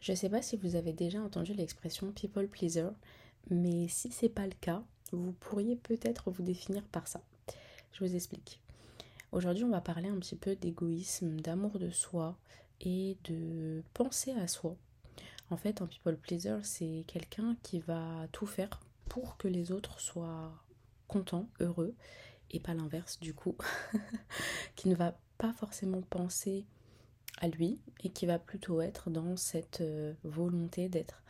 Je ne sais pas si vous avez déjà entendu l'expression people pleaser, mais si c'est pas le cas, vous pourriez peut-être vous définir par ça. Je vous explique. Aujourd'hui, on va parler un petit peu d'égoïsme, d'amour de soi et de penser à soi. En fait, un people pleaser, c'est quelqu'un qui va tout faire pour que les autres soient contents, heureux, et pas l'inverse du coup, qui ne va pas forcément penser à lui et qui va plutôt être dans cette euh, volonté d'être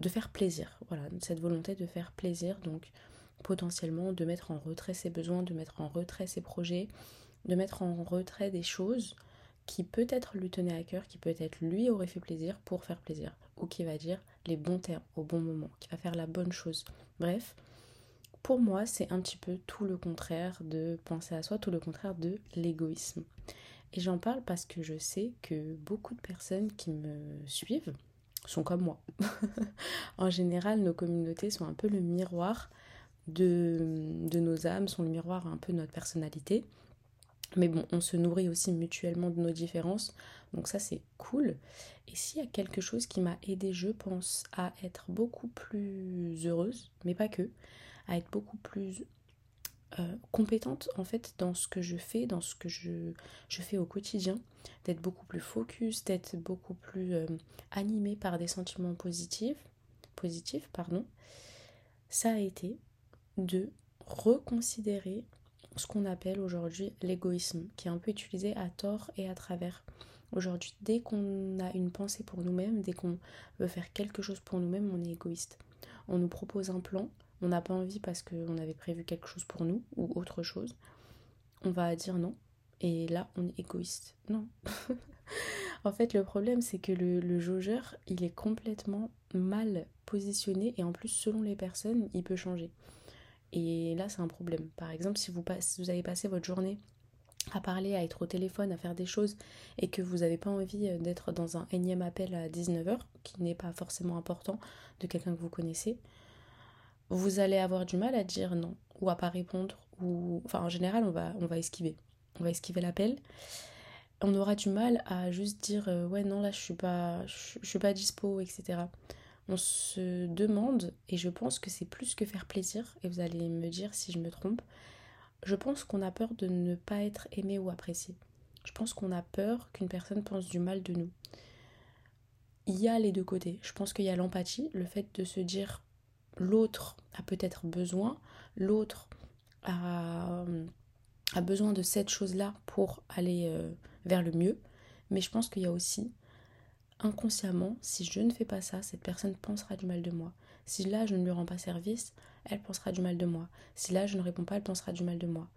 de faire plaisir. Voilà, cette volonté de faire plaisir donc potentiellement de mettre en retrait ses besoins, de mettre en retrait ses projets, de mettre en retrait des choses qui peut-être lui tenaient à cœur, qui peut-être lui aurait fait plaisir pour faire plaisir, ou qui va dire les bons termes au bon moment, qui va faire la bonne chose. Bref, pour moi, c'est un petit peu tout le contraire de penser à soi, tout le contraire de l'égoïsme. Et j'en parle parce que je sais que beaucoup de personnes qui me suivent sont comme moi. en général, nos communautés sont un peu le miroir de, nos âmes, sont le miroir un peu de notre personnalité. Mais bon, on se nourrit aussi mutuellement de nos différences. Donc ça, c'est cool. Et s'il y a quelque chose qui m'a aidé, je pense, à être beaucoup plus heureuse, mais pas que, à être beaucoup plus euh, compétente en fait dans ce que je fais, dans ce que je, je fais au quotidien, d'être beaucoup plus focus, d'être beaucoup plus euh, animée par des sentiments positifs, positifs pardon, ça a été de reconsidérer ce qu'on appelle aujourd'hui l'égoïsme, qui est un peu utilisé à tort et à travers. Aujourd'hui, dès qu'on a une pensée pour nous-mêmes, dès qu'on veut faire quelque chose pour nous-mêmes, on est égoïste. On nous propose un plan, on n'a pas envie parce qu'on avait prévu quelque chose pour nous ou autre chose, on va dire non. Et là, on est égoïste. Non. en fait, le problème, c'est que le, jaugeur, il est complètement mal positionné et en plus, selon les personnes, il peut changer. Et là, c'est un problème. Par exemple, si vous, vous avez passé votre journée à parler, à être au téléphone, à faire des choses et que vous n'avez pas envie euh, d'être dans un énième appel à 19h, qui n'est pas forcément important, de quelqu'un que vous connaissez, vous allez avoir du mal à dire non ou à pas répondre ou enfin en général on va on va esquiver. On va esquiver l'appel. On aura du mal à juste dire euh, ouais non là je suis pas je, suis pas dispo etc on se demande et je pense que c'est plus que faire plaisir et vous allez me dire si je me trompe je pense qu'on a peur de ne pas être aimé ou apprécié. Je pense qu'on a peur qu'une personne pense du mal de nous. Il y a les deux côtés. Je pense qu'il y a l'empathie le fait de se dire l'autre a peut-être besoin, l'autre a, besoin de cette chose-là pour aller euh, vers le mieux. Mais je pense qu'il y a aussi, inconsciemment, si je ne fais pas ça, cette personne pensera du mal de moi. Si là, je ne lui rends pas service, elle pensera du mal de moi. Si là, je ne réponds pas, elle pensera du mal de moi.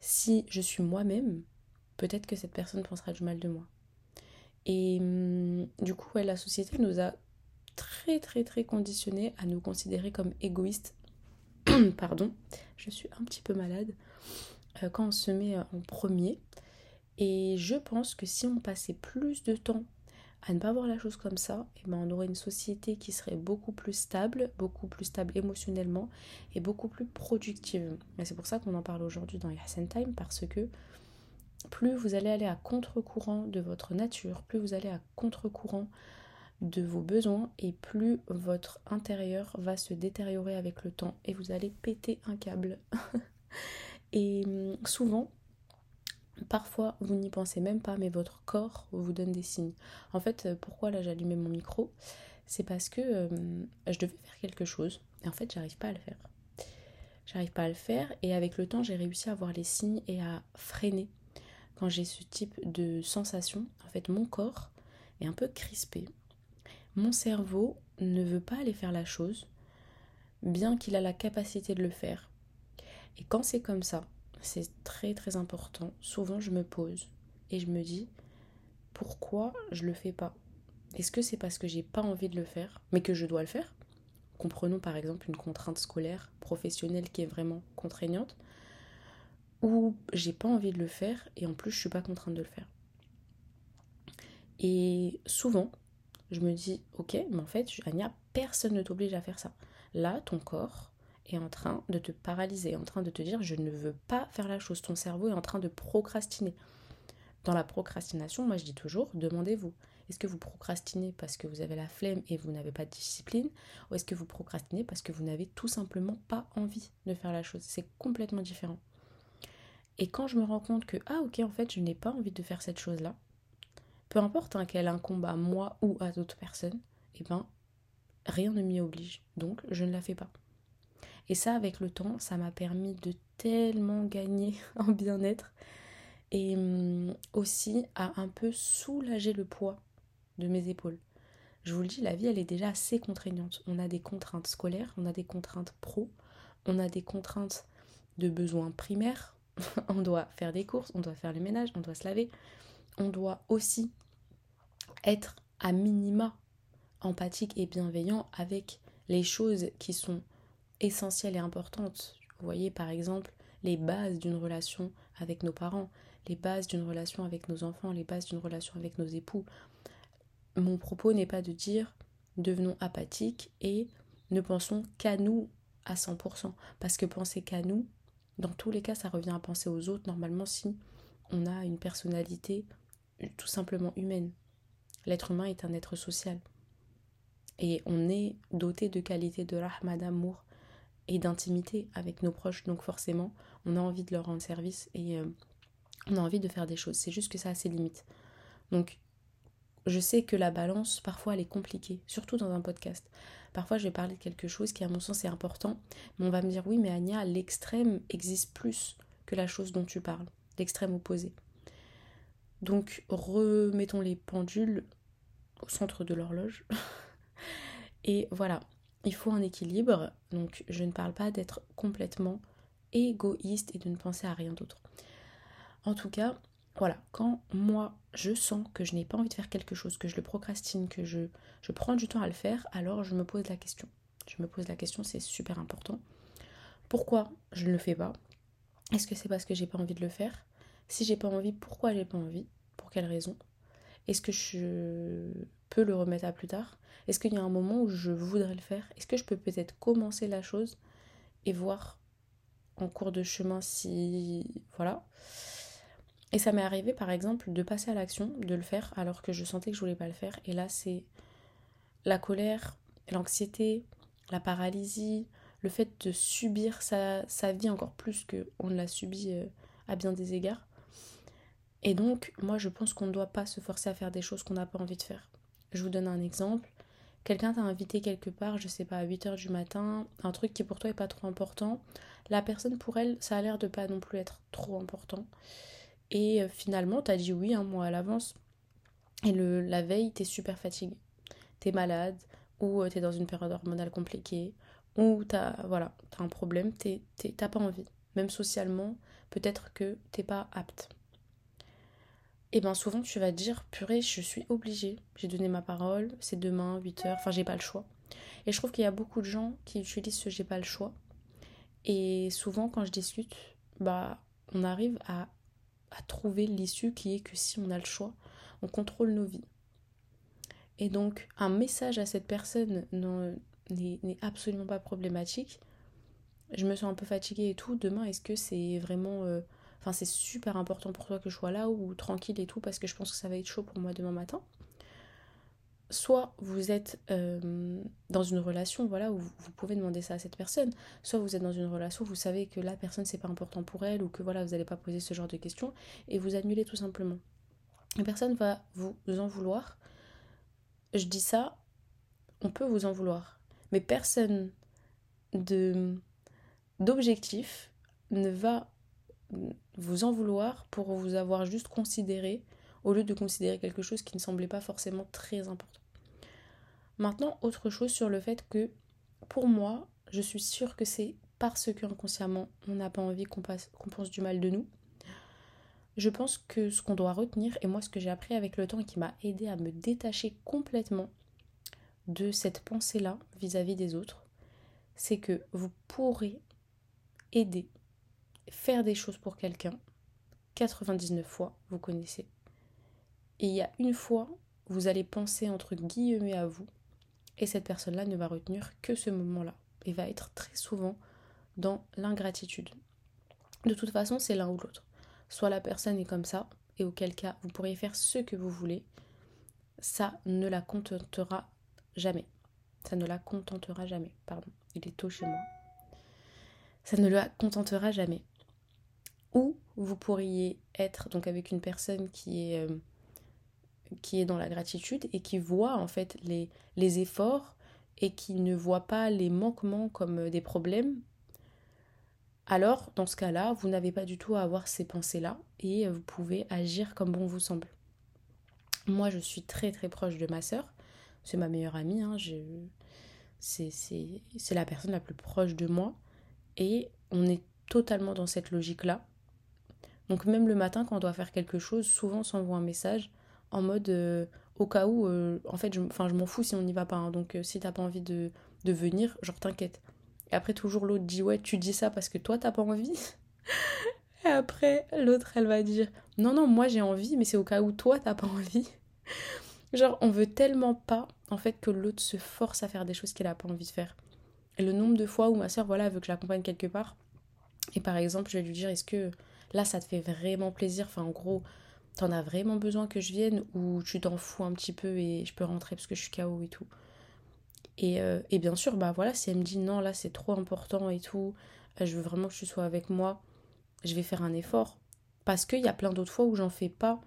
Si je suis moi-même, peut-être que cette personne pensera du mal de moi. Et hum, du coup, la société nous a très très très conditionné à nous considérer comme égoïstes. Pardon, je suis un petit peu malade euh, quand on se met euh, en premier. Et je pense que si on passait plus de temps à ne pas voir la chose comme ça, et eh ben on aurait une société qui serait beaucoup plus stable, beaucoup plus stable émotionnellement et beaucoup plus productive. Et c'est pour ça qu'on en parle aujourd'hui dans Yassen Time parce que plus vous allez aller à contre-courant de votre nature, plus vous allez à contre-courant de vos besoins et plus votre intérieur va se détériorer avec le temps et vous allez péter un câble. et hum, souvent, parfois vous n'y pensez même pas, mais votre corps vous donne des signes. En fait, euh, pourquoi là j'allumais mon micro? C'est parce que hum, je devais faire quelque chose et en fait j'arrive pas à le faire. J'arrive pas à le faire et avec le temps j'ai réussi à voir les signes et à freiner quand j'ai ce type de sensation. En fait, mon corps est un peu crispé mon cerveau ne veut pas aller faire la chose, bien qu'il a la capacité de le faire. Et quand c'est comme ça, c'est très très important. Souvent, je me pose et je me dis pourquoi je le fais pas? Est-ce que c'est parce que j'ai pas envie de le faire, mais que je dois le faire? Comprenons par exemple une contrainte scolaire, professionnelle qui est vraiment contraignante, ou j'ai pas envie de le faire et en plus je suis pas contrainte de le faire. Et souvent, je me dis, ok, mais en fait, Anya, personne ne t'oblige à faire ça. Là, ton corps est en train de te paralyser, en train de te dire, je ne veux pas faire la chose. Ton cerveau est en train de procrastiner. Dans la procrastination, moi je dis toujours, demandez-vous, Est-ce que vous procrastinez parce que vous avez la flemme et vous n'avez pas de discipline Ou est-ce que vous procrastinez parce que vous n'avez tout simplement pas envie de faire la chose? C'est complètement différent. Et quand je me rends compte que, ah ok, en fait, je n'ai pas envie de faire cette chose-là, peu importe hein, qu'elle incombe à moi ou à d'autres personnes, eh ben, rien ne m'y oblige. Donc, je ne la fais pas. Et ça, avec le temps, ça m'a permis de tellement gagner en bien-être et hum, aussi à un peu soulager le poids de mes épaules. Je vous le dis, la vie, elle est déjà assez contraignante. On a des contraintes scolaires, on a des contraintes pro, on a des contraintes de besoins primaires. on doit faire des courses, on doit faire le ménage, on doit se laver. On doit aussi être à minima empathique et bienveillant avec les choses qui sont essentielles et importantes. Vous voyez par exemple les bases d'une relation avec nos parents, les bases d'une relation avec nos enfants, les bases d'une relation avec nos époux. Mon propos n'est pas de dire devenons apathiques et ne pensons qu'à nous à 100%. Parce que penser qu'à nous, dans tous les cas, ça revient à penser aux autres, normalement, si on a une personnalité tout simplement humaine. L'être humain est un être social. Et on est doté de qualités de rahma, d'amour et d'intimité avec nos proches. Donc forcément, on a envie de leur rendre service et euh, on a envie de faire des choses. C'est juste que ça a ses limites. Donc, je sais que la balance, parfois, elle est compliquée, surtout dans un podcast. Parfois, je vais parler de quelque chose qui, à mon sens, est important, mais on va me dire oui, mais Anya, l'extrême existe plus que la chose dont tu parles, l'extrême opposé. Donc, remettons les pendules au centre de l'horloge. Et voilà, il faut un équilibre. Donc, je ne parle pas d'être complètement égoïste et de ne penser à rien d'autre. En tout cas, voilà, quand moi je sens que je n'ai pas envie de faire quelque chose, que je le procrastine, que je, je prends du temps à le faire, alors je me pose la question. Je me pose la question, c'est super important. Pourquoi je ne le fais pas? Est-ce que c'est parce que j'ai pas envie de le faire? Si j'ai pas envie, pourquoi j'ai pas envie? Pour quelle raison? Est-ce que je peux le remettre à plus tard? Est-ce qu'il y a un moment où je voudrais le faire? Est-ce que je peux peut-être commencer la chose et voir en cours de chemin si voilà. Et ça m'est arrivé par exemple de passer à l'action, de le faire alors que je sentais que je voulais pas le faire. Et là c'est la colère, l'anxiété, la paralysie, le fait de subir sa, vie encore plus qu'on l'a subi euh, à bien des égards. Et donc moi je pense qu'on ne doit pas se forcer à faire des choses qu'on n'a pas envie de faire. Je vous donne un exemple. Quelqu'un t'a invité quelque part, je sais pas, à 8h du matin, un truc qui pour toi est pas trop important. La personne pour elle, ça a l'air de pas non plus être trop important. Et euh, finalement, t'as dit oui un mois à l'avance. Et le, la veille, t'es super fatigué. T'es malade, ou euh, t'es dans une période hormonale compliquée, ou t'as voilà, un problème, t'as pas envie. Même socialement, peut-être que t'es pas apte. Et bien souvent tu vas te dire, purée, je suis obligée. J'ai donné ma parole, c'est demain, 8h, enfin j'ai pas le choix. Et je trouve qu'il y a beaucoup de gens qui utilisent ce j'ai pas le choix. Et souvent quand je discute, bah on arrive à à trouver l'issue qui est que si on a le choix, on contrôle nos vies. Et donc, un message à cette personne n'est absolument pas problématique. Je me sens un peu fatiguée et tout. Demain, est-ce que c'est vraiment. Euh, enfin, c'est super important pour toi que je sois là ou tranquille et tout parce que je pense que ça va être chaud pour moi demain matin. Soit vous êtes euh, dans une relation voilà où vous pouvez demander ça à cette personne. Soit vous êtes dans une relation où vous savez que la personne c'est pas important pour elle ou que voilà vous n'allez pas poser ce genre de questions et vous annulez tout simplement. La personne va vous en vouloir. Je dis ça on peut vous en vouloir. Mais personne de d'objectif ne va vous en vouloir pour vous avoir juste considéré au lieu de considérer quelque chose qui ne semblait pas forcément très important. Maintenant, autre chose sur le fait que pour moi, je suis sûre que c'est parce qu'inconsciemment, on n'a pas envie qu'on pense du mal de nous. Je pense que ce qu'on doit retenir, et moi ce que j'ai appris avec le temps et qui m'a aidé à me détacher complètement de cette pensée-là vis-à-vis des autres, c'est que vous pourrez aider, faire des choses pour quelqu'un, 99 fois, vous connaissez. Et il y a une fois, vous allez penser entre guillemets à vous, et cette personne-là ne va retenir que ce moment-là et va être très souvent dans l'ingratitude. De toute façon, c'est l'un ou l'autre. Soit la personne est comme ça, et auquel cas vous pourriez faire ce que vous voulez. ça ne la contentera jamais. Ça ne la contentera jamais. Pardon, il est tôt chez moi. Ça ne la contentera jamais. Ou vous pourriez être donc avec une personne qui est, euh, qui est dans la gratitude et qui voit en fait les, les efforts et qui ne voit pas les manquements comme euh, des problèmes. Alors, dans ce cas-là, vous n'avez pas du tout à avoir ces pensées-là et euh, vous pouvez agir comme bon vous semble. Moi, je suis très très proche de ma sœur. C'est ma meilleure amie. Hein. C'est la personne la plus proche de moi. Et on est totalement dans cette logique-là. Donc même le matin, quand on doit faire quelque chose, souvent on s'envoie un message en mode euh, au cas où, euh, en fait, je, m'en fous si on n'y va pas. Hein. donc euh, si t'as pas envie de, de venir, genre t'inquiète. Et après, toujours l'autre dit ouais, tu dis ça parce que toi t'as pas envie. Et après, l'autre elle va dire non, non, moi j'ai envie, mais c'est au cas où toi t'as pas envie. genre, on veut tellement pas en fait que l'autre se force à faire des choses qu'il a pas envie de faire. Et le nombre de fois où ma soeur, voilà, veut que je l'accompagne quelque part, et par exemple, je vais lui dire est-ce que là ça te fait vraiment plaisir Enfin, en gros, t'en as vraiment besoin que je vienne ou tu t'en fous un petit peu et je peux rentrer parce que je suis KO et tout. Et, euh, et bien sûr, bah voilà, si elle me dit non, là c'est trop important et tout, euh, je veux vraiment que tu sois avec moi, je vais faire un effort. Parce qu'il y a plein d'autres fois où j'en fais pas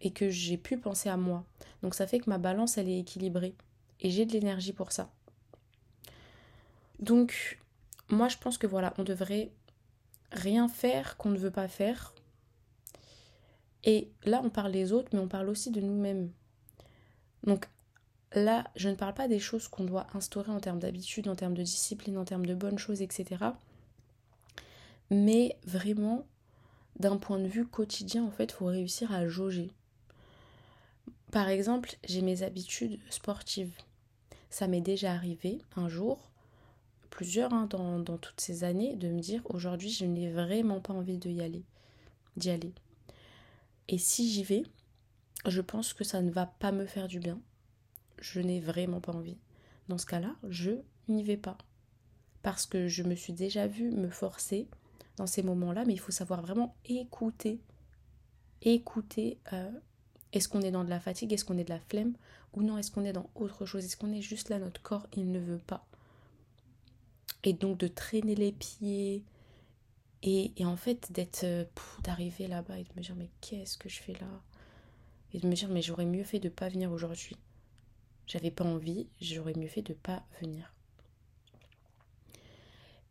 et que j'ai pu penser à moi. Donc ça fait que ma balance, elle est équilibrée. Et j'ai de l'énergie pour ça. Donc, moi je pense que voilà, on devrait rien faire qu'on ne veut pas faire. Et là, on parle des autres, mais on parle aussi de nous-mêmes. Donc là, je ne parle pas des choses qu'on doit instaurer en termes d'habitude, en termes de discipline, en termes de bonnes choses, etc. Mais vraiment, d'un point de vue quotidien, en fait, il faut réussir à jauger. Par exemple, j'ai mes habitudes sportives. Ça m'est déjà arrivé un jour plusieurs hein, dans, toutes ces années de me dire aujourd'hui je n'ai vraiment pas envie d'y aller, d'y aller. Et si j'y vais, je pense que ça ne va pas me faire du bien. Je n'ai vraiment pas envie. Dans ce cas-là, je n'y vais pas. Parce que je me suis déjà vue me forcer dans ces moments-là, mais il faut savoir vraiment écouter. Écouter. Euh, est-ce qu'on est dans de la fatigue Est-ce qu'on est de la flemme Ou non, est-ce qu'on est dans autre chose Est-ce qu'on est juste là, notre corps, il ne veut pas et donc de traîner les pieds. Et, en fait d'être euh, d'arriver là-bas et de me dire mais qu'est-ce que je fais là? Et de me dire mais j'aurais mieux fait de pas venir aujourd'hui. J'avais pas envie j'aurais mieux fait de pas venir.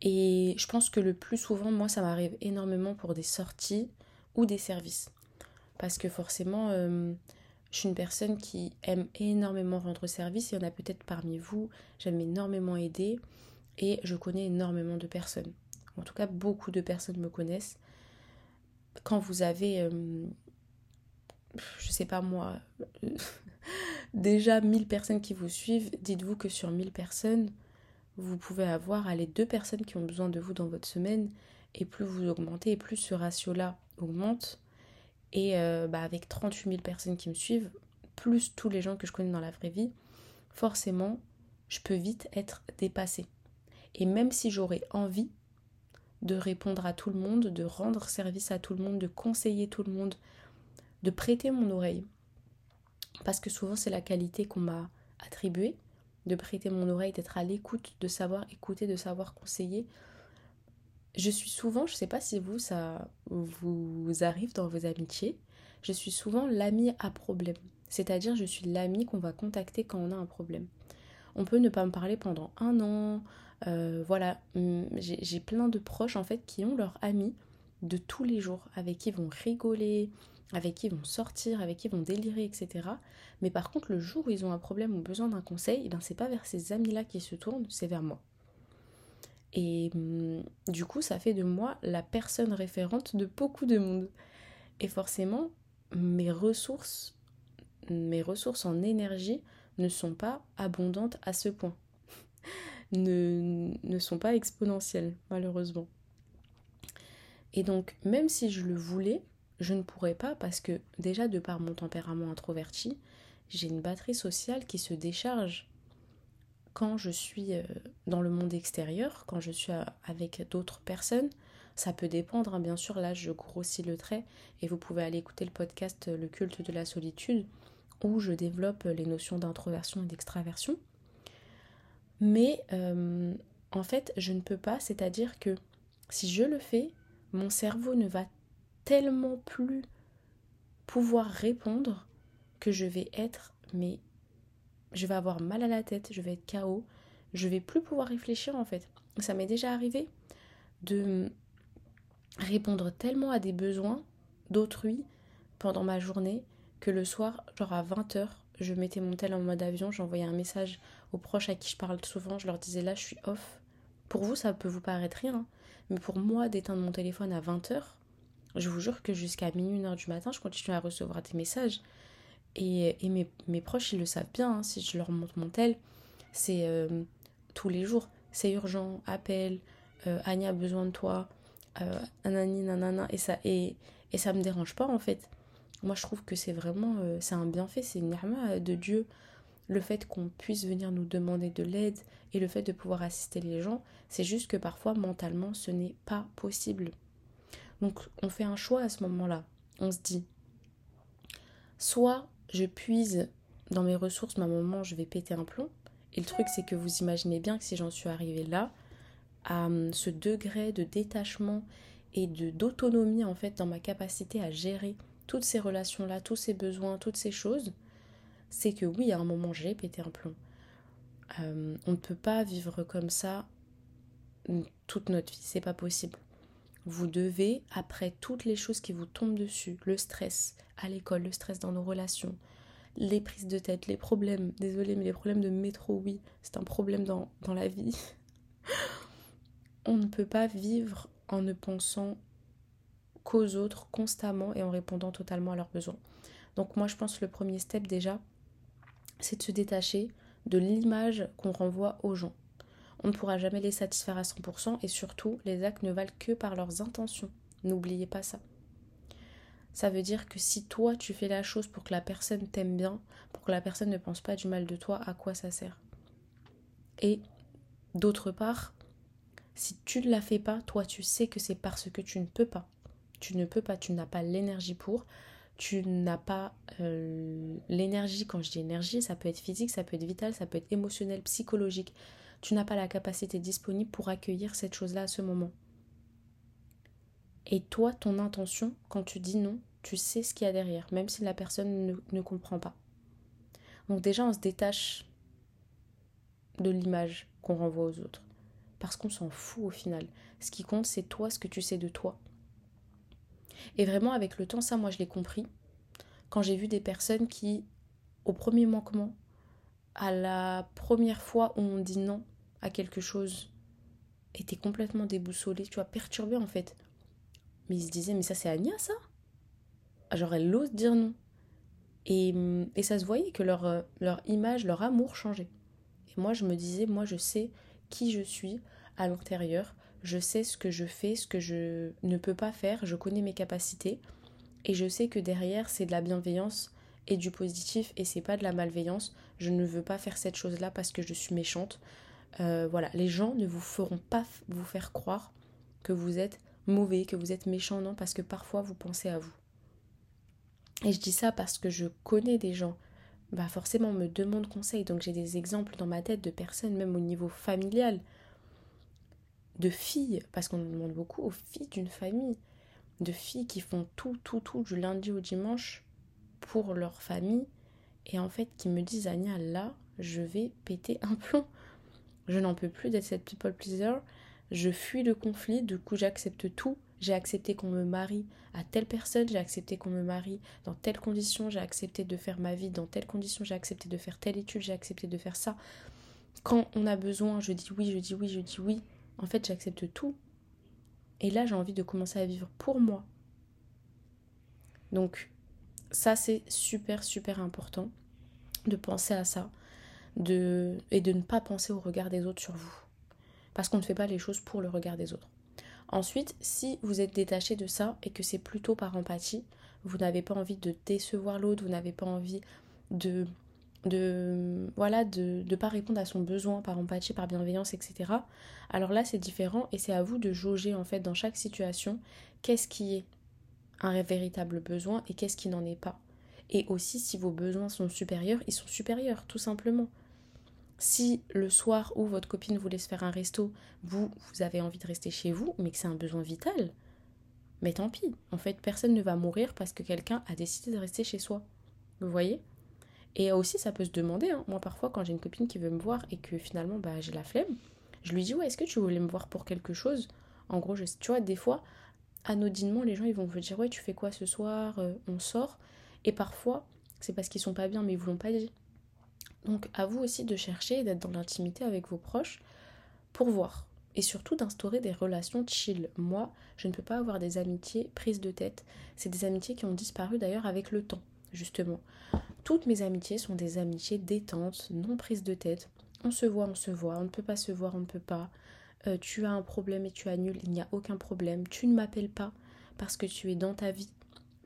Et je pense que le plus souvent moi ça m'arrive énormément pour des sorties ou des services. Parce que forcément euh, je suis une personne qui aime énormément rendre service. Il y en a peut-être parmi vous. J'aime énormément aider et je connais énormément de personnes. En tout cas, beaucoup de personnes me connaissent. Quand vous avez, euh, je sais pas moi, déjà 1000 personnes qui vous suivent, dites-vous que sur 1000 personnes, vous pouvez avoir les deux personnes qui ont besoin de vous dans votre semaine. Et plus vous augmentez, et plus ce ratio-là augmente. Et euh, bah, avec 38 000 personnes qui me suivent, plus tous les gens que je connais dans la vraie vie, forcément, je peux vite être dépassée. Et même si j'aurais envie de répondre à tout le monde, de rendre service à tout le monde, de conseiller tout le monde, de prêter mon oreille, parce que souvent c'est la qualité qu'on m'a attribuée, de prêter mon oreille, d'être à l'écoute, de savoir écouter, de savoir conseiller. Je suis souvent, je ne sais pas si vous, ça vous arrive dans vos amitiés, je suis souvent l'ami à problème. C'est-à-dire, je suis l'ami qu'on va contacter quand on a un problème. On peut ne pas me parler pendant un an, euh, voilà, j'ai plein de proches en fait qui ont leurs amis de tous les jours, avec qui ils vont rigoler, avec qui ils vont sortir, avec qui ils vont délirer, etc. Mais par contre, le jour où ils ont un problème ou besoin d'un conseil, eh ben c'est pas vers ces amis-là qu'ils se tournent, c'est vers moi. Et hum, du coup, ça fait de moi la personne référente de beaucoup de monde. Et forcément, mes ressources, mes ressources en énergie ne sont pas abondantes à ce point ne, ne sont pas exponentielles, malheureusement. Et donc, même si je le voulais, je ne pourrais pas parce que déjà de par mon tempérament introverti, j'ai une batterie sociale qui se décharge quand je suis euh, dans le monde extérieur, quand je suis euh, avec d'autres personnes. Ça peut dépendre, hein. bien sûr, là je grossis le trait et vous pouvez aller écouter le podcast Le culte de la solitude où je développe les notions d'introversion et d'extraversion. Mais euh, en fait, je ne peux pas, c'est-à-dire que si je le fais, mon cerveau ne va tellement plus pouvoir répondre que je vais être, mais je vais avoir mal à la tête, je vais être KO, je vais plus pouvoir réfléchir en fait. Ça m'est déjà arrivé de répondre tellement à des besoins d'autrui pendant ma journée que le soir, genre à 20h, je mettais mon tel en mode avion, j'envoyais un message aux proches à qui je parle souvent, je leur disais là je suis off. Pour vous ça peut vous paraître rien, hein, mais pour moi d'éteindre mon téléphone à 20h, je vous jure que jusqu'à minuit, 1h du matin, je continue à recevoir des messages. Et, mes, proches, ils le savent bien, hein, si je leur montre mon tel, c'est euh, tous les jours, c'est urgent, appel, euh, a besoin de toi, euh, nanani, nanana, et ça, et, et ça me dérange pas en fait. Moi je trouve que c'est vraiment, euh, c'est un bienfait, c'est une arme de Dieu. Le fait qu'on puisse venir nous demander de l'aide et le fait de pouvoir assister les gens, c'est juste que parfois mentalement ce n'est pas possible. Donc on fait un choix à ce moment-là. On se dit, soit je puise dans mes ressources, ma maman, je vais péter un plomb. Et le truc, c'est que vous imaginez bien que si j'en suis arrivée là, à hum, ce degré de détachement et de d'autonomie en fait dans ma capacité à gérer toutes ces relations là, tous ces besoins, toutes ces choses, c'est que oui, à un moment j'ai pété un plomb. Hum, on ne peut pas vivre comme ça toute notre vie, c'est pas possible. Vous devez, après toutes les choses qui vous tombent dessus, le stress à l'école, le stress dans nos relations, les prises de tête, les problèmes, désolé, mais les problèmes de métro, oui, c'est un problème dans, dans la vie. On ne peut pas vivre en ne pensant qu'aux autres constamment et en répondant totalement à leurs besoins. Donc moi je pense que le premier step déjà, c'est de se détacher de l'image qu'on renvoie aux gens. On ne pourra jamais les satisfaire à 100% et surtout les actes ne valent que par leurs intentions. N'oubliez pas ça. Ça veut dire que si toi tu fais la chose pour que la personne t'aime bien, pour que la personne ne pense pas du mal de toi, à quoi ça sert? Et d'autre part, si tu ne la fais pas, toi tu sais que c'est parce que tu ne peux pas. Tu ne peux pas, tu n'as pas l'énergie pour, tu n'as pas euh, l'énergie, quand je dis énergie, ça peut être physique, ça peut être vital, ça peut être émotionnel, psychologique. Tu n'as pas la capacité disponible pour accueillir cette chose-là à ce moment. Et toi, ton intention, quand tu dis non, tu sais ce qu'il y a derrière, même si la personne ne, ne comprend pas. Donc déjà, on se détache de l'image qu'on renvoie aux autres. Parce qu'on s'en fout au final. Ce qui compte, c'est toi, ce que tu sais de toi. Et vraiment, avec le temps, ça, moi, je l'ai compris. Quand j'ai vu des personnes qui, au premier manquement, à la première fois où on dit non à quelque chose, étaient complètement déboussolées, tu vois, perturbées en fait. Mais ils se disaient, mais ça c'est Anya ça? Genre elle ose dire non. Et, et ça se voyait que leur, euh, leur image, leur amour changeait. Et moi je me disais, moi je sais qui je suis à l'intérieur, je sais ce que je fais, ce que je ne peux pas faire, je connais mes capacités et je sais que derrière c'est de la bienveillance et du positif et c'est pas de la malveillance. Je ne veux pas faire cette chose-là parce que je suis méchante. Euh, voilà, les gens ne vous feront pas vous faire croire que vous êtes mauvais, que vous êtes méchant, non, parce que parfois vous pensez à vous. Et je dis ça parce que je connais des gens, bah forcément on me demande conseil, donc j'ai des exemples dans ma tête de personnes, même au niveau familial, de filles, parce qu'on me demande beaucoup aux filles d'une famille, de filles qui font tout, tout, tout du lundi au dimanche pour leur famille, et en fait qui me disent Anya, là, je vais péter un plomb. Je n'en peux plus d'être cette people pleaser je fuis le conflit, du coup j'accepte tout. J'ai accepté qu'on me marie à telle personne, j'ai accepté qu'on me marie dans telle condition, j'ai accepté de faire ma vie dans telle condition, j'ai accepté de faire telle étude, j'ai accepté de faire ça. Quand on a besoin, je dis oui, je dis oui, je dis oui. En fait, j'accepte tout. Et là, j'ai envie de commencer à vivre pour moi. Donc, ça, c'est super, super important de penser à ça de... et de ne pas penser au regard des autres sur vous parce qu'on ne fait pas les choses pour le regard des autres. Ensuite, si vous êtes détaché de ça et que c'est plutôt par empathie, vous n'avez pas envie de décevoir l'autre, vous n'avez pas envie de de voilà de ne pas répondre à son besoin par empathie, par bienveillance, etc. Alors là c'est différent et c'est à vous de jauger en fait dans chaque situation qu'est-ce qui est un véritable besoin et qu'est-ce qui n'en est pas. Et aussi, si vos besoins sont supérieurs, ils sont supérieurs, tout simplement. Si le soir où votre copine vous laisse faire un resto, vous, vous avez envie de rester chez vous, mais que c'est un besoin vital, mais tant pis. En fait, personne ne va mourir parce que quelqu'un a décidé de rester chez soi. Vous voyez? Et aussi, ça peut se demander. Hein. Moi, parfois, quand j'ai une copine qui veut me voir et que finalement, bah, j'ai la flemme, je lui dis Ouais, est-ce que tu voulais me voir pour quelque chose? En gros, je, tu vois, des fois, anodinement, les gens ils vont vous dire Ouais, tu fais quoi ce soir? Euh, On sort. Et parfois, c'est parce qu'ils sont pas bien, mais ils vous l'ont pas dit. Donc, à vous aussi de chercher, d'être dans l'intimité avec vos proches pour voir et surtout d'instaurer des relations chill. Moi, je ne peux pas avoir des amitiés prises de tête. C'est des amitiés qui ont disparu d'ailleurs avec le temps, justement. Toutes mes amitiés sont des amitiés détentes, non prises de tête. On se voit, on se voit, on ne peut pas se voir, on ne peut pas. Euh, tu as un problème et tu annules, il n'y a aucun problème. Tu ne m'appelles pas parce que tu es dans ta vie.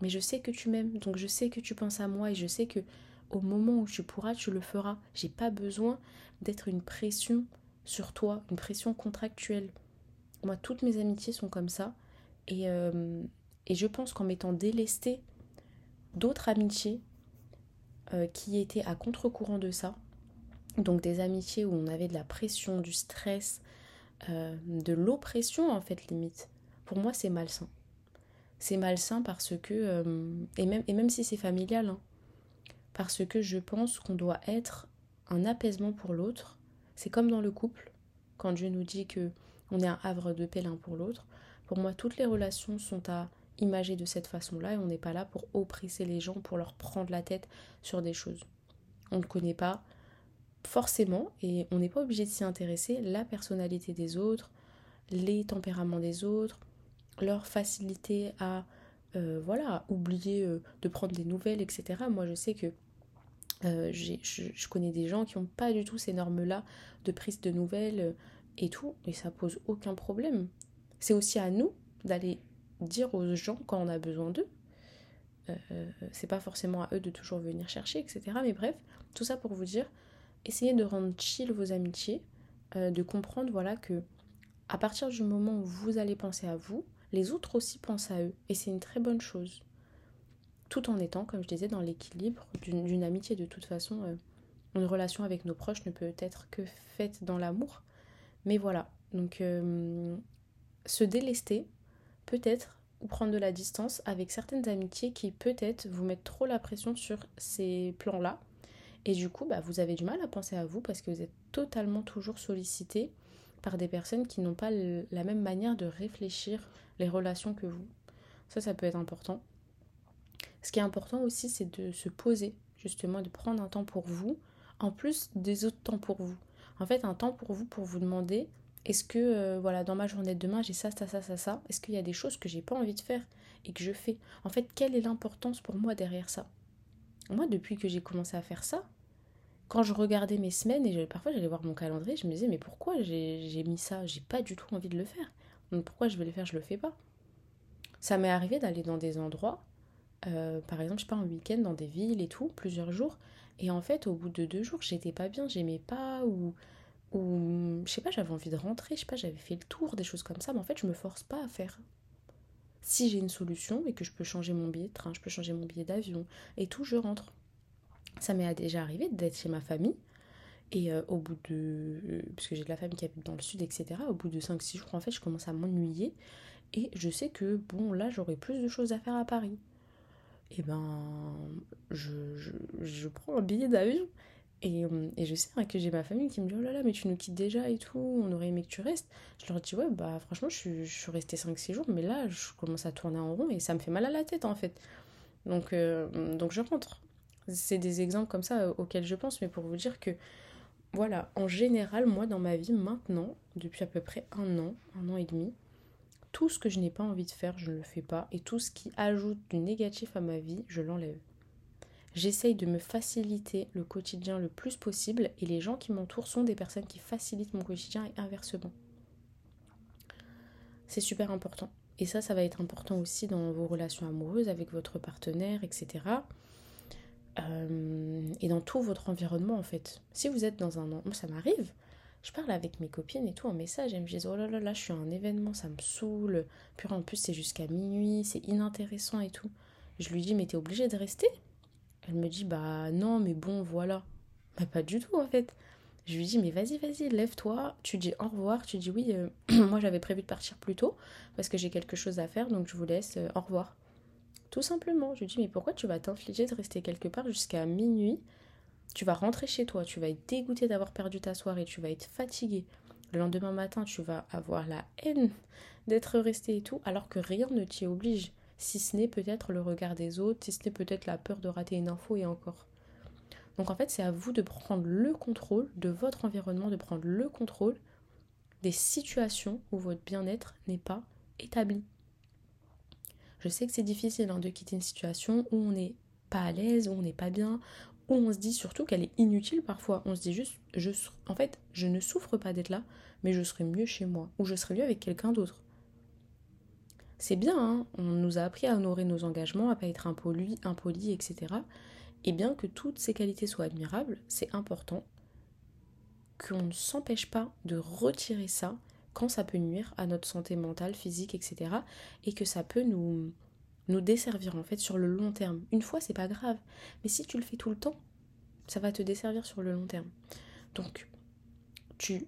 Mais je sais que tu m'aimes, donc je sais que tu penses à moi et je sais que au moment où tu pourras, tu le feras. J'ai pas besoin d'être une pression sur toi, une pression contractuelle. Moi, toutes mes amitiés sont comme ça. Et, euh, et je pense qu'en m'étant délestée d'autres amitiés euh, qui étaient à contre-courant de ça, donc des amitiés où on avait de la pression, du stress, euh, de l'oppression en fait limite, pour moi c'est malsain. C'est malsain parce que, et, même, et même si c'est familial, hein, parce que je pense qu'on doit être un apaisement pour l'autre c'est comme dans le couple, quand Dieu nous dit que on est un havre de paix l'un pour l'autre. Pour moi, toutes les relations sont à imager de cette façon-là et on n'est pas là pour oppresser les gens, pour leur prendre la tête sur des choses. On ne connaît pas forcément et on n'est pas obligé de s'y intéresser la personnalité des autres, les tempéraments des autres, leur facilité à euh, voilà oublier euh, de prendre des nouvelles, etc. Moi, je sais que euh, je, connais des gens qui n'ont pas du tout ces normes-là de prise de nouvelles et tout, et ça pose aucun problème. C'est aussi à nous d'aller dire aux gens quand on a besoin d'eux. Euh, c'est pas forcément à eux de toujours venir chercher, etc. Mais bref, tout ça pour vous dire, essayez de rendre chill vos amitiés, de comprendre voilà que à partir du moment où vous allez penser à vous, les autres aussi pensent à eux, et c'est une très bonne chose tout en étant, comme je disais, dans l'équilibre d'une amitié. De toute façon, euh, une relation avec nos proches ne peut être que faite dans l'amour. Mais voilà, donc euh, se délester, peut-être, ou prendre de la distance avec certaines amitiés qui peut-être vous mettent trop la pression sur ces plans-là. Et du coup, bah, vous avez du mal à penser à vous parce que vous êtes totalement toujours sollicité par des personnes qui n'ont pas la même manière de réfléchir les relations que vous. Ça, ça peut être important. Ce qui est important aussi, c'est de se poser, justement, de prendre un temps pour vous, en plus des autres temps pour vous. En fait, un temps pour vous, pour vous demander, est-ce que, euh, voilà, dans ma journée de demain, j'ai ça, ça, ça, ça, ça, est-ce qu'il y a des choses que j'ai pas envie de faire et que je fais? En fait, quelle est l'importance pour moi derrière ça? Moi, depuis que j'ai commencé à faire ça, quand je regardais mes semaines, et parfois j'allais voir mon calendrier, je me disais, mais pourquoi j'ai mis ça? J'ai pas du tout envie de le faire. Pourquoi je vais le faire? Je le fais pas. Ça m'est arrivé d'aller dans des endroits euh, par exemple, je pars en week-end dans des villes et tout, plusieurs jours. Et en fait, au bout de deux jours, j'étais pas bien, j'aimais pas, ou, ou je sais pas, j'avais envie de rentrer, je sais pas, j'avais fait le tour, des choses comme ça, mais en fait, je me force pas à faire. Si j'ai une solution et que je peux changer mon billet de train, je peux changer mon billet d'avion et tout, je rentre. Ça m'est déjà arrivé d'être chez ma famille et euh, au bout de. Euh, parce que j'ai de la famille qui habite dans le sud, etc. Au bout de 5-6 jours, en fait, je commence à m'ennuyer. Et je sais que, bon, là, j'aurai plus de choses à faire à Paris et eh ben je, je, prends un billet d'avion et, euh, et, je sais hein, que j'ai ma famille qui me dit oh là là mais tu nous quittes déjà et tout on aurait aimé que tu restes je leur dis ouais bah franchement je suis, je suis restée 5-6 jours mais là je commence à tourner en rond et ça me fait mal à la tête en fait donc, euh, donc je rentre c'est des exemples comme ça euh, auxquels je pense mais pour vous dire que voilà en général moi dans ma vie maintenant depuis à peu près un an un an et demi tout ce que je n'ai pas envie de faire, je ne le fais pas. Et tout ce qui ajoute du négatif à ma vie, je l'enlève. J'essaye de me faciliter le quotidien le plus possible et les gens qui m'entourent sont des personnes qui facilitent mon quotidien et inversement. C'est super important. Et ça, ça va être important aussi dans vos relations amoureuses avec votre partenaire, etc. Euh, et dans tout votre environnement en fait. Si vous êtes dans un... Moi, ça m'arrive je parle avec mes copines et tout en message, elles me disent oh là là là, je suis à un événement, ça me saoule. Puis en plus, c'est jusqu'à minuit, c'est inintéressant et tout. Je lui dis mais t'es obligée de rester Elle me dit bah non mais bon voilà. Bah pas du tout en fait. Je lui dis mais vas-y vas-y lève-toi, tu dis au revoir, tu dis oui euh, moi j'avais prévu de partir plus tôt parce que j'ai quelque chose à faire donc je vous laisse euh, au revoir. Tout simplement, je lui dis mais pourquoi tu vas t'infliger de rester quelque part jusqu'à minuit? Tu vas rentrer chez toi, tu vas être dégoûté d'avoir perdu ta soirée, tu vas être fatigué. Le lendemain matin, tu vas avoir la haine d'être resté et tout alors que rien ne t'y oblige si ce n'est peut-être le regard des autres, si ce n'est peut-être la peur de rater une info et encore. Donc en fait, c'est à vous de prendre le contrôle de votre environnement, de prendre le contrôle des situations où votre bien-être n'est pas établi. Je sais que c'est difficile hein, de quitter une situation où on n'est pas à l'aise, où on n'est pas bien, où on se dit surtout qu'elle est inutile parfois. On se dit juste, en fait, je ne souffre pas d'être là, mais je serais mieux chez moi, ou je serais mieux avec quelqu'un d'autre. C'est bien, hein. on nous a appris à honorer nos engagements, à pas être impoli, impoli, etc. Et bien que toutes ces qualités soient admirables, c'est important qu'on ne s'empêche pas de retirer ça quand ça peut nuire à notre santé mentale, physique, etc. Et que ça peut nous, nous desservir en fait sur le long terme. Une fois, c'est pas grave. Mais si tu le fais tout le temps, ça va te desservir sur le long terme. Donc, tu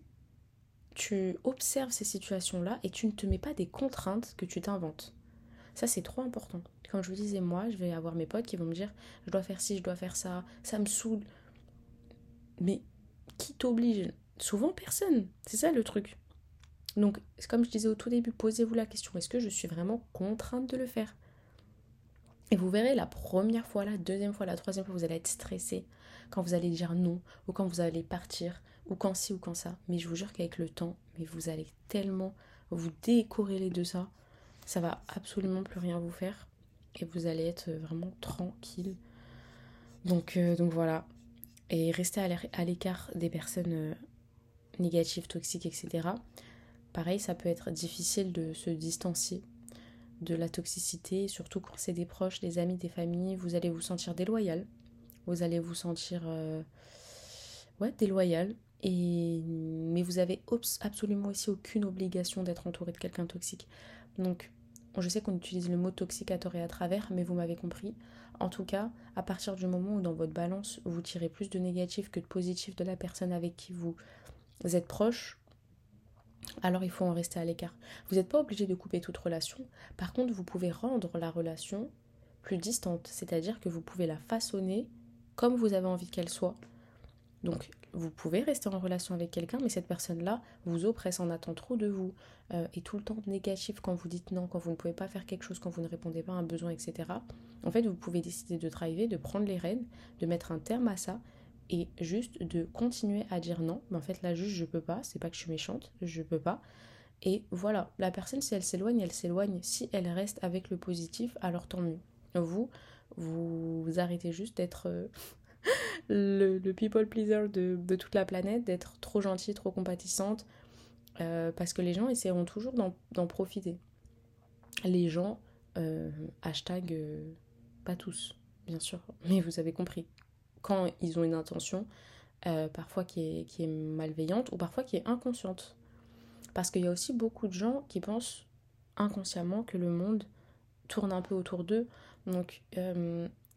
tu observes ces situations-là et tu ne te mets pas des contraintes que tu t'inventes. Ça, c'est trop important. Comme je vous disais, moi, je vais avoir mes potes qui vont me dire je dois faire ci, je dois faire ça, ça me saoule. Mais qui t'oblige? Souvent personne. C'est ça le truc. Donc, comme je disais au tout début, posez-vous la question est-ce que je suis vraiment contrainte de le faire? Et vous verrez, la première fois, la deuxième fois, la troisième fois, vous allez être stressé quand vous allez dire non ou quand vous allez partir ou quand ci ou quand ça. Mais je vous jure qu'avec le temps, mais vous allez tellement vous décorréler de ça, ça va absolument plus rien vous faire et vous allez être vraiment tranquille. Donc, euh, donc voilà. Et rester à l'écart des personnes euh, négatives, toxiques, etc. Pareil, ça peut être difficile de se distancier de la toxicité, surtout quand c'est des proches, des amis, des familles. Vous allez vous sentir déloyal. Vous allez vous sentir euh, ouais, déloyal. Mais vous avez absolument aussi aucune obligation d'être entouré de quelqu'un toxique. Donc, je sais qu'on utilise le mot toxique à tort et à travers, mais vous m'avez compris. En tout cas, à partir du moment où dans votre balance, vous tirez plus de négatif que de positif de la personne avec qui vous êtes proche, alors il faut en rester à l'écart. Vous n'êtes pas obligé de couper toute relation. Par contre, vous pouvez rendre la relation plus distante, c'est-à-dire que vous pouvez la façonner comme vous avez envie qu'elle soit. Donc vous pouvez rester en relation avec quelqu'un, mais cette personne-là vous oppresse, en attend trop de vous, euh, et tout le temps négatif quand vous dites non, quand vous ne pouvez pas faire quelque chose, quand vous ne répondez pas à un besoin, etc. En fait, vous pouvez décider de driver, de prendre les rênes, de mettre un terme à ça, et juste de continuer à dire non. Mais en fait, là, juste, je peux pas, c'est pas que je suis méchante, je peux pas. Et voilà, la personne, si elle s'éloigne, elle s'éloigne. Si elle reste avec le positif, alors tant mieux. Vous, vous, arrêtez juste d'être le, people pleaser de, toute la planète, d'être trop gentil, trop compatissante, euh, parce que les gens essaieront toujours d'en profiter. Les gens, euh, hashtag, euh, pas tous, bien sûr, mais vous avez compris. Quand ils ont une intention, parfois qui est, qui est malveillante ou parfois qui est inconsciente. Parce qu'il y a aussi beaucoup de gens qui pensent inconsciemment que le monde tourne un peu autour d'eux. Donc,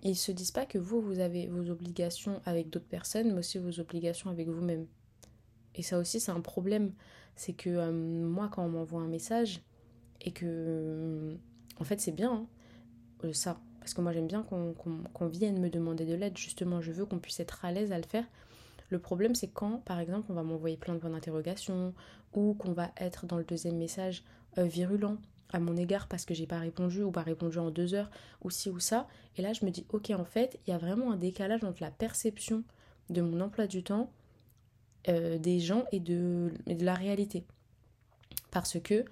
ils se disent pas que vous, vous avez vos obligations avec d'autres personnes, mais aussi vos obligations avec vous-même. Et ça aussi, c'est un problème. C'est que euh, moi, quand on m'envoie un message, et que, en fait, c'est bien, hein, euh, ça. Parce que moi, j'aime bien qu'on vienne me demander de l'aide. Justement, je veux qu'on puisse être à l'aise à le faire. Le problème, c'est quand, par exemple, on va m'envoyer plein de points d'interrogation, ou qu'on va être dans le deuxième message euh, virulent, à mon égard parce que j'ai pas répondu ou pas répondu en deux heures ou ci ou ça. Et là, je me dis, ok, en fait, il y a vraiment un décalage entre la perception de mon emploi du temps euh, des gens et de, la réalité. Parce que,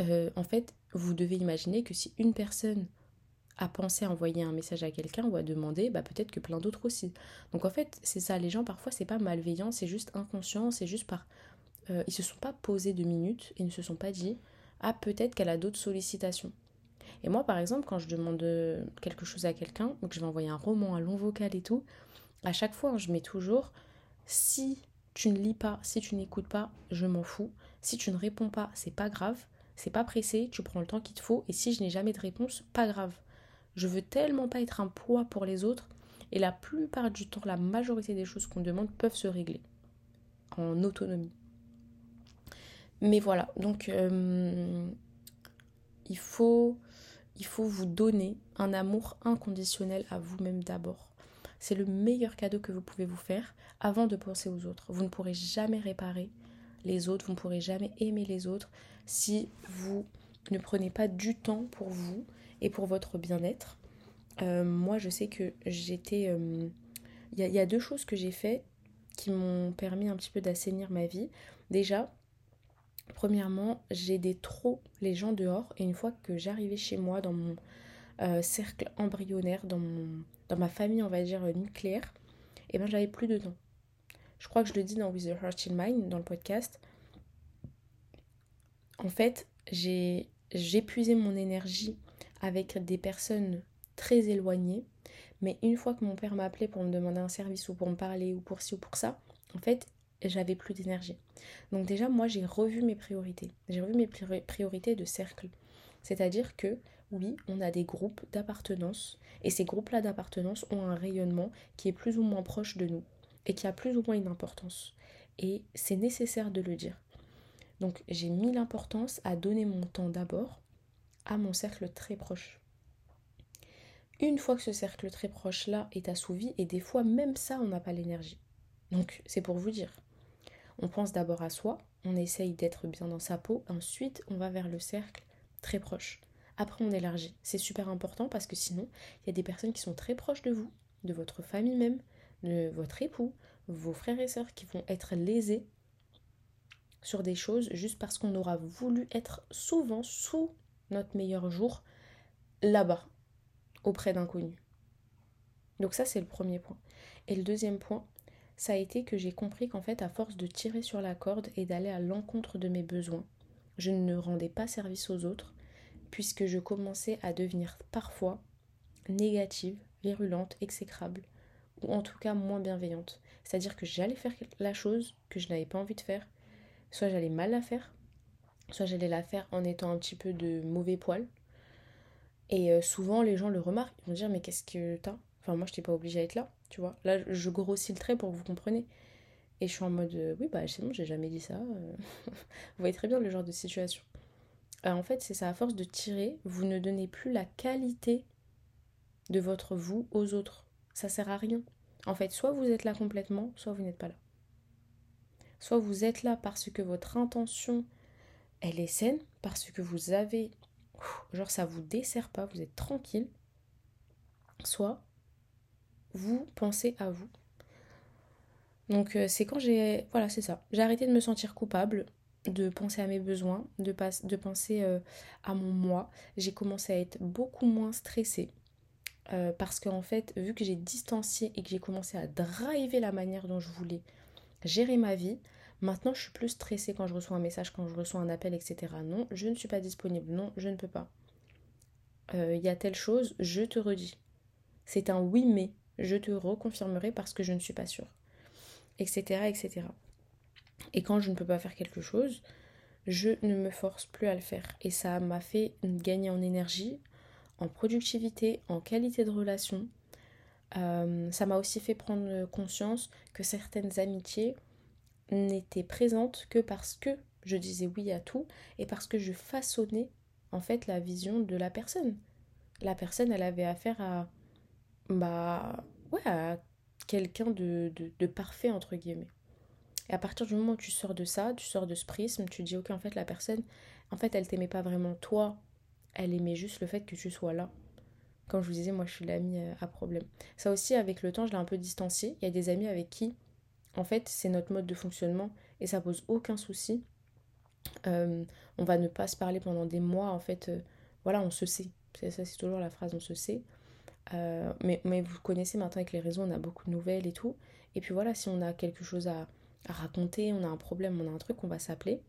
euh, en fait, vous devez imaginer que si une personne a pensé à envoyer un message à quelqu'un ou à demander, bah peut-être que plein d'autres aussi. Donc en fait, c'est ça, les gens parfois c'est pas malveillant, c'est juste inconscient, c'est juste par... Euh, ils se sont pas posés deux minutes, ils ne se sont pas dit, ah peut-être qu'elle a d'autres sollicitations. Et moi par exemple quand je demande euh, quelque chose à quelqu'un, donc je vais envoyer un roman, un long vocal et tout, à chaque fois je mets toujours si tu ne lis pas, si tu n'écoutes pas, je m'en fous. Si tu ne réponds pas, c'est pas grave, c'est pas pressé, tu prends le temps qu'il te faut et si je n'ai jamais de réponse, pas grave. Je veux tellement pas être un poids pour les autres Et la plupart du temps, la majorité des choses qu'on demande peuvent se régler en autonomie. Mais voilà, donc euh, il, faut, il faut vous donner un amour inconditionnel à vous-même d'abord. C'est le meilleur cadeau que vous pouvez vous faire avant de penser aux autres. Vous ne pourrez jamais réparer les autres, vous ne pourrez jamais aimer les autres si vous ne prenez pas du temps pour vous et pour votre bien-être. Euh, moi, je sais que j'étais... Euh, il y, a deux choses que j'ai fait qui m'ont permis un petit peu d'assainir ma vie. Déjà, premièrement, j'aidais trop les gens dehors et une fois que j'arrivais chez moi dans mon euh, cercle embryonnaire, dans, mon, dans ma famille, on va dire, nucléaire, et eh ben j'avais plus de temps. Je crois que je le dis dans With the Heart in Mind, dans le podcast. En fait, j'ai j'épuisais mon énergie avec des personnes très éloignées. Mais une fois que mon père m'appelait pour me demander un service ou pour me parler ou pour ci ou pour ça, en fait, j'avais plus d'énergie. Donc déjà, moi, j'ai revu mes priorités. J'ai revu mes priorités de cercle. C'est-à-dire que, oui, on a des groupes d'appartenance. Et ces groupes-là d'appartenance ont un rayonnement qui est plus ou moins proche de nous et qui a plus ou moins une importance. Et c'est nécessaire de le dire. Donc j'ai mis l'importance à donner mon temps d'abord à mon cercle très proche. Une fois que ce cercle très proche-là est assouvi, et des fois même ça, on n'a pas l'énergie. Donc c'est pour vous dire. On pense d'abord à soi, on essaye d'être bien dans sa peau, ensuite on va vers le cercle très proche. Après on élargit. C'est super important parce que sinon, il y a des personnes qui sont très proches de vous, de votre famille même, de votre époux, vos frères et sœurs qui vont être lésés sur des choses juste parce qu'on aura voulu être souvent sous notre meilleur jour là-bas, auprès d'inconnus. Donc ça c'est le premier point. Et le deuxième point, ça a été que j'ai compris qu'en fait à force de tirer sur la corde et d'aller à l'encontre de mes besoins, je ne rendais pas service aux autres puisque je commençais à devenir parfois négative, virulente, exécrable ou en tout cas moins bienveillante. C'est-à-dire que j'allais faire la chose que je n'avais pas envie de faire, soit j'allais mal la faire, soit j'allais la faire en étant un petit peu de mauvais poil. Et euh, souvent les gens le remarquent, ils vont dire mais qu'est-ce que t'as? Enfin moi je t'ai pas obligée à être là, tu vois. Là je grossis le trait pour que vous compreniez. Et je suis en mode euh, oui bah c'est j'ai jamais dit ça. Euh. vous voyez très bien le genre de situation. en fait c'est ça, à force de tirer, vous ne donnez plus la qualité de votre vous aux autres. Ça sert à rien. En fait, soit vous êtes là complètement, soit vous n'êtes pas là. Soit vous êtes là parce que votre intention, elle est saine, parce que vous avez, genre ça vous dessert pas, vous êtes tranquille. Soit vous pensez à vous. Donc euh, c'est quand j'ai, voilà c'est ça, j'ai arrêté de me sentir coupable, de penser à mes besoins, de, penser euh, à mon moi. J'ai commencé à être beaucoup moins stressée. Euh, parce qu'en fait, vu que j'ai distancié et que j'ai commencé à driver la manière dont je voulais gérer ma vie. Maintenant, je suis plus stressée quand je reçois un message, quand je reçois un appel, etc. Non, je ne suis pas disponible. Non, je ne peux pas. Euh, il y a telle chose, je te redis. C'est un oui, mais je te reconfirmerai parce que je ne suis pas sûre. Etc. etc. Et quand je ne peux pas faire quelque chose, je ne me force plus à le faire. Et ça m'a fait gagner en énergie, en productivité, en qualité de relation. Euh, ça m'a aussi fait prendre conscience que certaines amitiés n'étaient présentes que parce que je disais oui à tout et parce que je façonnais en fait la vision de la personne. La personne, elle avait affaire à bah ouais à quelqu'un de, de, parfait entre guillemets. Et à partir du moment où tu sors de ça, tu sors de ce prisme, tu dis ok en fait la personne, en fait elle t'aimait pas vraiment toi, elle aimait juste le fait que tu sois là. Comme je vous disais, moi je suis l'amie euh, à problème. Ça aussi, avec le temps, je l'ai un peu distancié. Il y a des amis avec qui, en fait, c'est notre mode de fonctionnement et ça pose aucun souci. Euh, on va ne pas se parler pendant des mois, en fait. Euh, voilà, on se sait. Ça, c'est toujours la phrase on se sait. Mais, mais vous connaissez maintenant avec les réseaux, on a beaucoup de nouvelles et tout. Et puis voilà, si on a quelque chose à, raconter, on a un problème, on a un truc, on va s'appeler.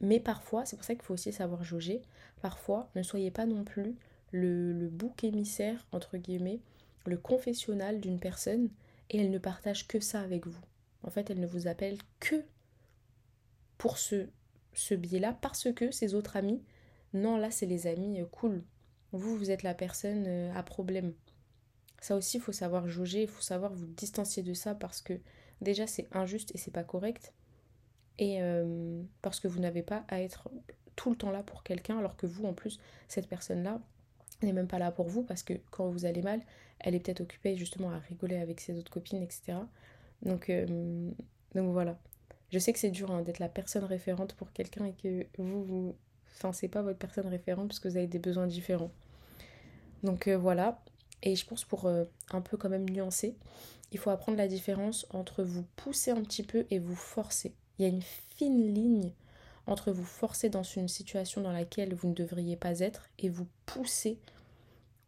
mais parfois, c'est pour ça qu'il faut aussi savoir jauger. Parfois, ne soyez pas non plus le, bouc émissaire, entre guillemets, le confessionnal d'une personne, et elle ne partage que ça avec vous. En fait, elle ne vous appelle que pour ce, ce biais-là, parce que ses autres amis, non, là, c'est les amis euh, cool. Vous, vous êtes la personne euh, à problème. Ça aussi, il faut savoir jauger, il faut savoir vous distancier de ça parce que déjà c'est injuste et c'est pas correct. Et euh, parce que vous n'avez pas à être tout le temps là pour quelqu'un alors que vous en plus cette personne-là n'est même pas là pour vous parce que quand vous allez mal, elle est peut-être occupée justement à rigoler avec ses autres copines, etc. Donc, euh, donc voilà. Je sais que c'est dur hein, d'être la personne référente pour quelqu'un et que vous, vous... Enfin, c'est pas votre personne référente parce que vous avez des besoins différents. Donc euh, voilà. Et je pense pour euh, un peu quand même nuancer, il faut apprendre la différence entre vous pousser un petit peu et vous forcer. Il y a une fine ligne entre vous forcer dans une situation dans laquelle vous ne devriez pas être et vous pousser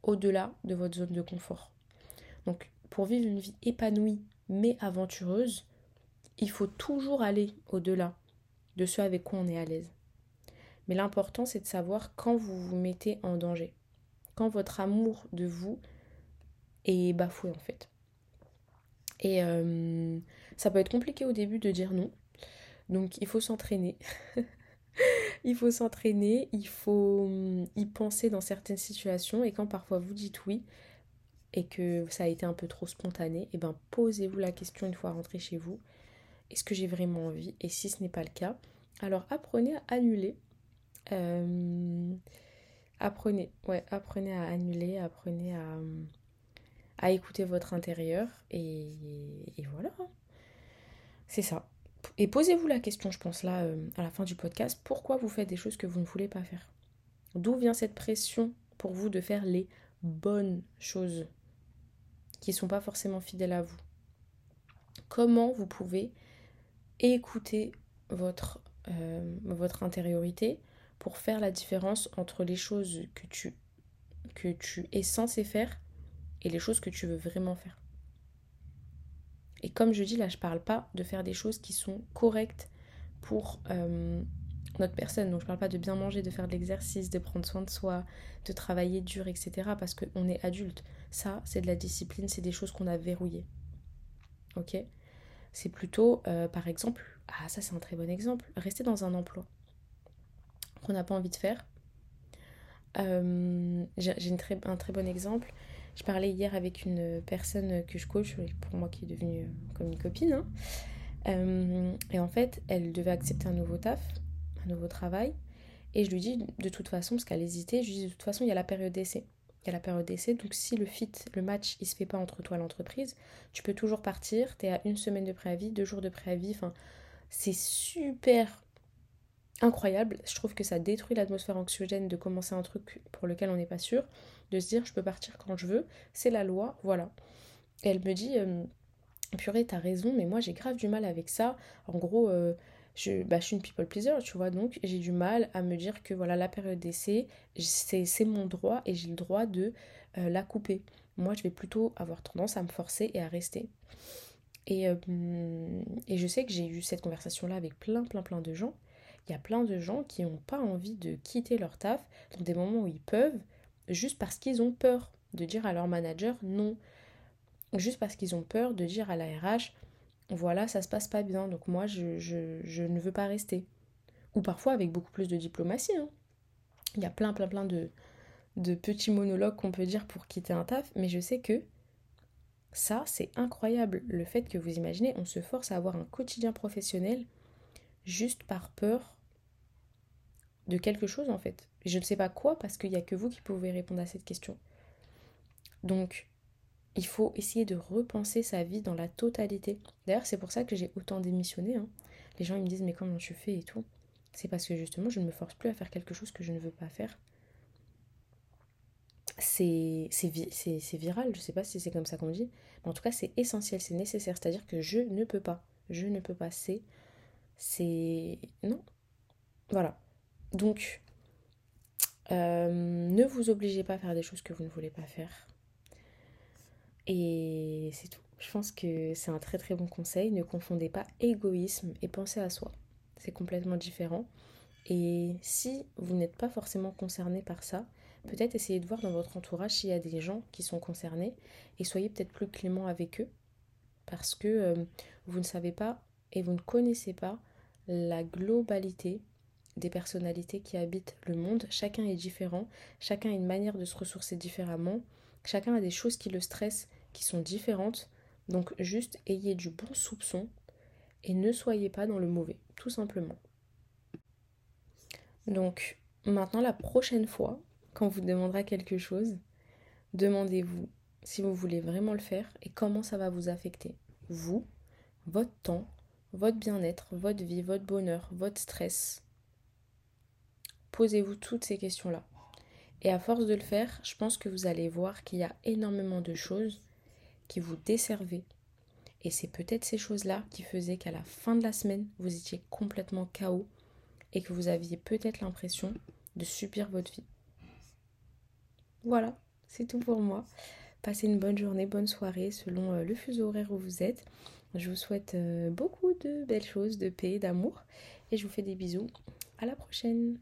au-delà de votre zone de confort. Donc pour vivre une vie épanouie mais aventureuse, il faut toujours aller au-delà de ce avec quoi on est à l'aise. Mais l'important c'est de savoir quand vous vous mettez en danger, quand votre amour de vous est bafoué en fait. Et euh, ça peut être compliqué au début de dire non, donc il faut s'entraîner. il faut s'entraîner, il faut hum, y penser dans certaines situations et quand parfois vous dites oui et que ça a été un peu trop spontané, et eh ben posez-vous la question une fois rentré chez vous. Est-ce que j'ai vraiment envie? Et si ce n'est pas le cas, alors apprenez à annuler. Euh, apprenez, à annuler, apprenez à, à écouter votre intérieur et, et voilà. C'est ça. Et posez-vous la question, je pense là, euh, à la fin du podcast, pourquoi vous faites des choses que vous ne voulez pas faire? D'où vient cette pression pour vous de faire les bonnes choses qui ne sont pas forcément fidèles à vous? Comment vous pouvez écouter votre, euh, votre intériorité pour faire la différence entre les choses que tu, que tu es censé faire et les choses que tu veux vraiment faire et comme je dis là, je parle pas de faire des choses qui sont correctes pour euh, notre personne. Donc je parle pas de bien manger, de faire de l'exercice, de prendre soin de soi, de travailler dur, etc. Parce qu'on est adulte. Ça, c'est de la discipline, c'est des choses qu'on a verrouillées. Ok? C'est plutôt, euh, par exemple, ah ça c'est un très bon exemple, rester dans un emploi qu'on n'a pas envie de faire. Euh, j'ai très, un très bon exemple. Je parlais hier avec une personne que je coach, pour moi qui est devenue comme une copine. Hein. Euh, et en fait, elle devait accepter un nouveau taf, un nouveau travail. Et je lui dis de toute façon, parce qu'elle hésitait, je lui dis de toute façon, il y a la période d'essai. Il y a la période d'essai, donc si le fit, le match, il se fait pas entre toi et l'entreprise, tu peux toujours partir. Tu es à une semaine de préavis, deux jours de préavis. Enfin, c'est super incroyable. Je trouve que ça détruit l'atmosphère anxiogène de commencer un truc pour lequel on n'est pas sûr de se dire je peux partir quand je veux, c'est la loi, voilà. Elle me dit, purée, t'as raison, mais moi j'ai grave du mal avec ça. En gros, euh, je, bah, je suis une people pleaser, tu vois, donc j'ai du mal à me dire que voilà, la période d'essai, c'est mon droit et j'ai le droit de euh, la couper. Moi, je vais plutôt avoir tendance à me forcer et à rester. Et, et je sais que j'ai eu cette conversation-là avec plein, plein, plein de gens. Il y a plein de gens qui n'ont pas envie de quitter leur taf dans des moments où ils peuvent, juste parce qu'ils ont peur de dire à leur manager non. Juste parce qu'ils ont peur de dire à la RH voilà, ça se passe pas bien, donc moi je, ne veux pas rester. Ou parfois avec beaucoup plus de diplomatie. Hein. Il y a plein, plein, plein de petits monologues qu'on peut dire pour quitter un taf, mais je sais que ça, c'est incroyable. Le fait que vous imaginez, on se force à avoir un quotidien professionnel juste par peur de quelque chose en fait je ne sais pas quoi parce qu'il n'y a que vous qui pouvez répondre à cette question. Donc, il faut essayer de repenser sa vie dans la totalité. D'ailleurs, c'est pour ça que j'ai autant démissionné. Hein. Les gens ils me disent mais comment tu fais et tout. C'est parce que justement, je ne me force plus à faire quelque chose que je ne veux pas faire. C'est viral, je ne sais pas si c'est comme ça qu'on dit. Mais en tout cas, c'est essentiel, c'est nécessaire. C'est-à-dire que je ne peux pas. Je ne peux pas. C'est. C'est. Non. Voilà. Donc, euh, ne vous obligez pas à faire des choses que vous ne voulez pas faire. Et c'est tout. Je pense que c'est un très très bon conseil. Ne confondez pas égoïsme et pensez à soi. C'est complètement différent. Et si vous n'êtes pas forcément concerné par ça, peut-être essayez de voir dans votre entourage s'il y a des gens qui sont concernés et soyez peut-être plus clément avec eux parce que euh, vous ne savez pas et vous ne connaissez pas la globalité des personnalités qui habitent le monde. Chacun est différent, chacun a une manière de se ressourcer différemment. Chacun a des choses qui le stressent, qui sont différentes. Donc juste ayez du bon soupçon et ne soyez pas dans le mauvais, tout simplement. Donc maintenant, la prochaine fois, quand vous demanderez quelque chose, demandez-vous si vous voulez vraiment le faire et comment ça va vous affecter. Vous, votre temps, votre bien-être, votre vie, votre bonheur, votre stress. Posez-vous toutes ces questions-là. Et à force de le faire, je pense que vous allez voir qu'il y a énormément de choses qui vous desservaient. Et c'est peut-être ces choses-là qui faisaient qu'à la fin de la semaine, vous étiez complètement KO et que vous aviez peut-être l'impression de subir votre vie. Voilà, c'est tout pour moi. Passez une bonne journée, bonne soirée selon euh, le fuseau horaire où vous êtes. Je vous souhaite euh, beaucoup de belles choses, de paix, d'amour et je vous fais des bisous. À la prochaine.